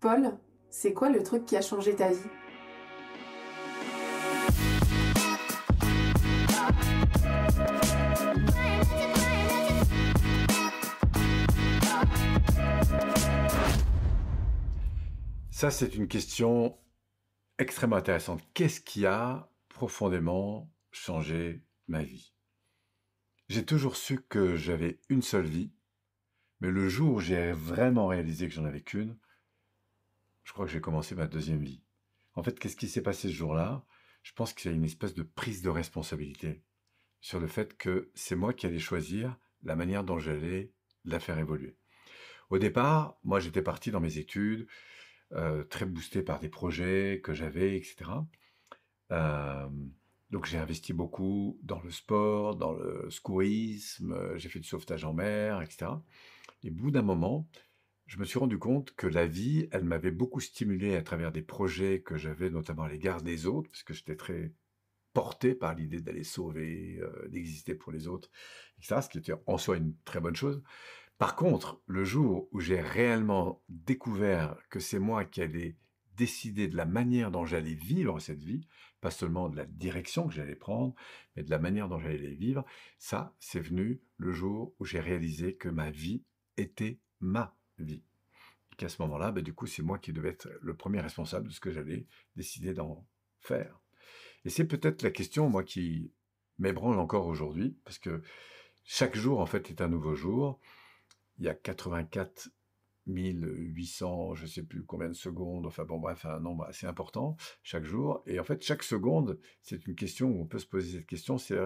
Paul, c'est quoi le truc qui a changé ta vie? Ça, c'est une question extrêmement intéressante. Qu'est-ce qui a profondément changé ma vie? J'ai toujours su que j'avais une seule vie, mais le jour où j'ai vraiment réalisé que j'en avais qu'une, je crois que j'ai commencé ma deuxième vie. En fait, qu'est-ce qui s'est passé ce jour-là? Je pense qu'il y a une espèce de prise de responsabilité sur le fait que c'est moi qui allais choisir la manière dont j'allais la faire évoluer. Au départ, moi j'étais parti dans mes études, euh, très boosté par des projets que j'avais, etc. Euh, donc j'ai investi beaucoup dans le sport, dans le secourisme, euh, j'ai fait du sauvetage en mer, etc. Et au bout d'un moment, je me suis rendu compte que la vie, elle m'avait beaucoup stimulé à travers des projets que j'avais, notamment à l'égard des autres, parce que j'étais très porté par l'idée d'aller sauver, euh, d'exister pour les autres, etc., ce qui était en soi une très bonne chose. Par contre, le jour où j'ai réellement découvert que c'est moi qui allais décider de la manière dont j'allais vivre cette vie, pas seulement de la direction que j'allais prendre, mais de la manière dont j'allais les vivre, ça, c'est venu le jour où j'ai réalisé que ma vie était ma vie. Et qu'à ce moment-là, bah, du coup, c'est moi qui devais être le premier responsable de ce que j'allais décider d'en faire. Et c'est peut-être la question, moi, qui m'ébranle encore aujourd'hui, parce que chaque jour, en fait, est un nouveau jour. Il y a 84 800, je sais plus combien de secondes, enfin bon bref, un nombre assez important chaque jour. Et en fait, chaque seconde, c'est une question où on peut se poser cette question, c'est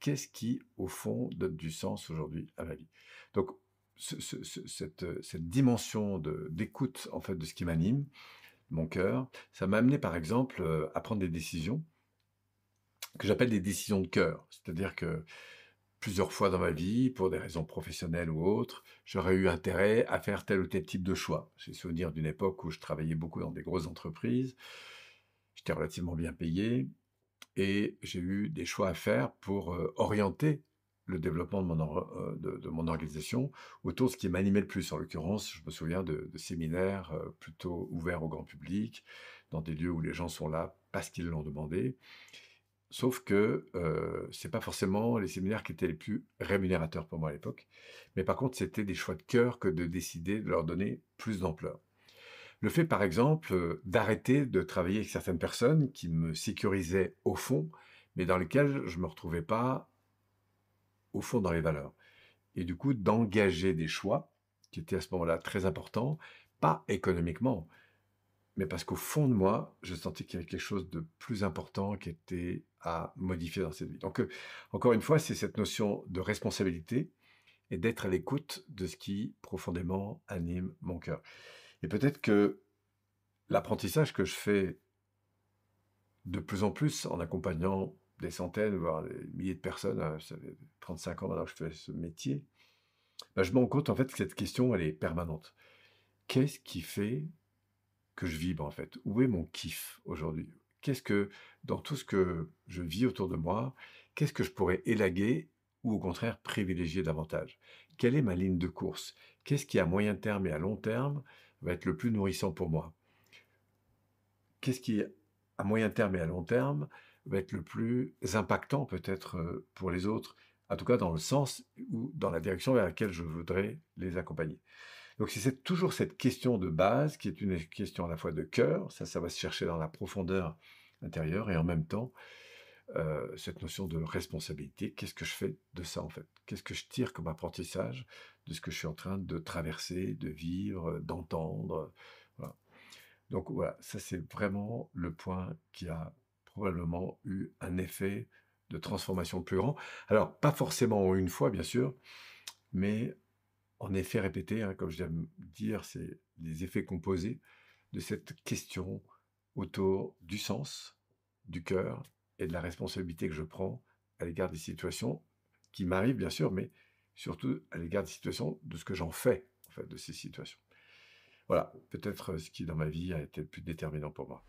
qu'est-ce qui, au fond, donne du sens aujourd'hui à ma vie? Donc, cette, cette, dimension d'écoute en fait de ce qui m'anime, mon cœur, ça m'a amené par exemple euh, à prendre des décisions que j'appelle des décisions de cœur. C'est-à-dire que plusieurs fois dans ma vie, pour des raisons professionnelles ou autres, j'aurais eu intérêt à faire tel ou tel type de choix. J'ai souvenir d'une époque où je travaillais beaucoup dans des grosses entreprises, j'étais relativement bien payé, et j'ai eu des choix à faire pour euh, orienter le développement de mon, euh, de, mon organisation autour de ce qui m'animait le plus. En l'occurrence, je me souviens de, séminaires euh, plutôt ouverts au grand public, dans des lieux où les gens sont là parce qu'ils l'ont demandé. Sauf que euh, c'est pas forcément les séminaires qui étaient les plus rémunérateurs pour moi à l'époque, mais par contre c'était des choix de cœur que de décider de leur donner plus d'ampleur. Le fait par exemple d'arrêter de travailler avec certaines personnes qui me sécurisaient au fond, mais dans lesquelles je me retrouvais pas au fond dans les valeurs. Et du coup, d'engager des choix qui étaient à ce moment-là très importants, pas économiquement, mais parce qu'au fond de moi, je sentais qu'il y avait quelque chose de plus important qui était à modifier dans cette vie. Donc, euh, encore une fois, c'est cette notion de responsabilité et d'être à l'écoute de ce qui profondément anime mon cœur. Et peut-être que l'apprentissage que je fais de plus en plus en accompagnant des centaines, voire des milliers de personnes, hein, ça fait 35 ans maintenant que je fais ce métier, ben je me rends compte en fait que cette question, elle est permanente. Qu'est-ce qui fait que je vibre en fait? Où est mon kiff aujourd'hui? Qu'est-ce que, dans tout ce que je vis autour de moi, qu'est-ce que je pourrais élaguer ou au contraire privilégier davantage? Quelle est ma ligne de course? Qu'est-ce qui à moyen terme et à long terme va être le plus nourrissant pour moi? Qu'est-ce qui à moyen terme et à long terme va être le plus impactant peut-être euh, pour les autres, en tout cas dans le sens ou dans la direction vers laquelle je voudrais les accompagner. Donc c'est toujours cette question de base qui est une question à la fois de cœur, ça ça va se chercher dans la profondeur intérieure et en même temps euh, cette notion de responsabilité. Qu'est-ce que je fais de ça en fait? Qu'est-ce que je tire comme apprentissage de ce que je suis en train de traverser, de vivre, d'entendre? Donc voilà, ça c'est vraiment le point qui a probablement eu un effet de transformation plus grand. Alors, pas forcément en une fois, bien sûr, mais en effet répété, hein, comme de dire, c'est les effets composés de cette question autour du sens, du cœur et de la responsabilité que je prends à l'égard des situations qui m'arrivent, bien sûr, mais surtout à l'égard des situations, de ce que j'en fais, en fait, de ces situations. Voilà, peut-être ce qui dans ma vie a été le plus déterminant pour moi.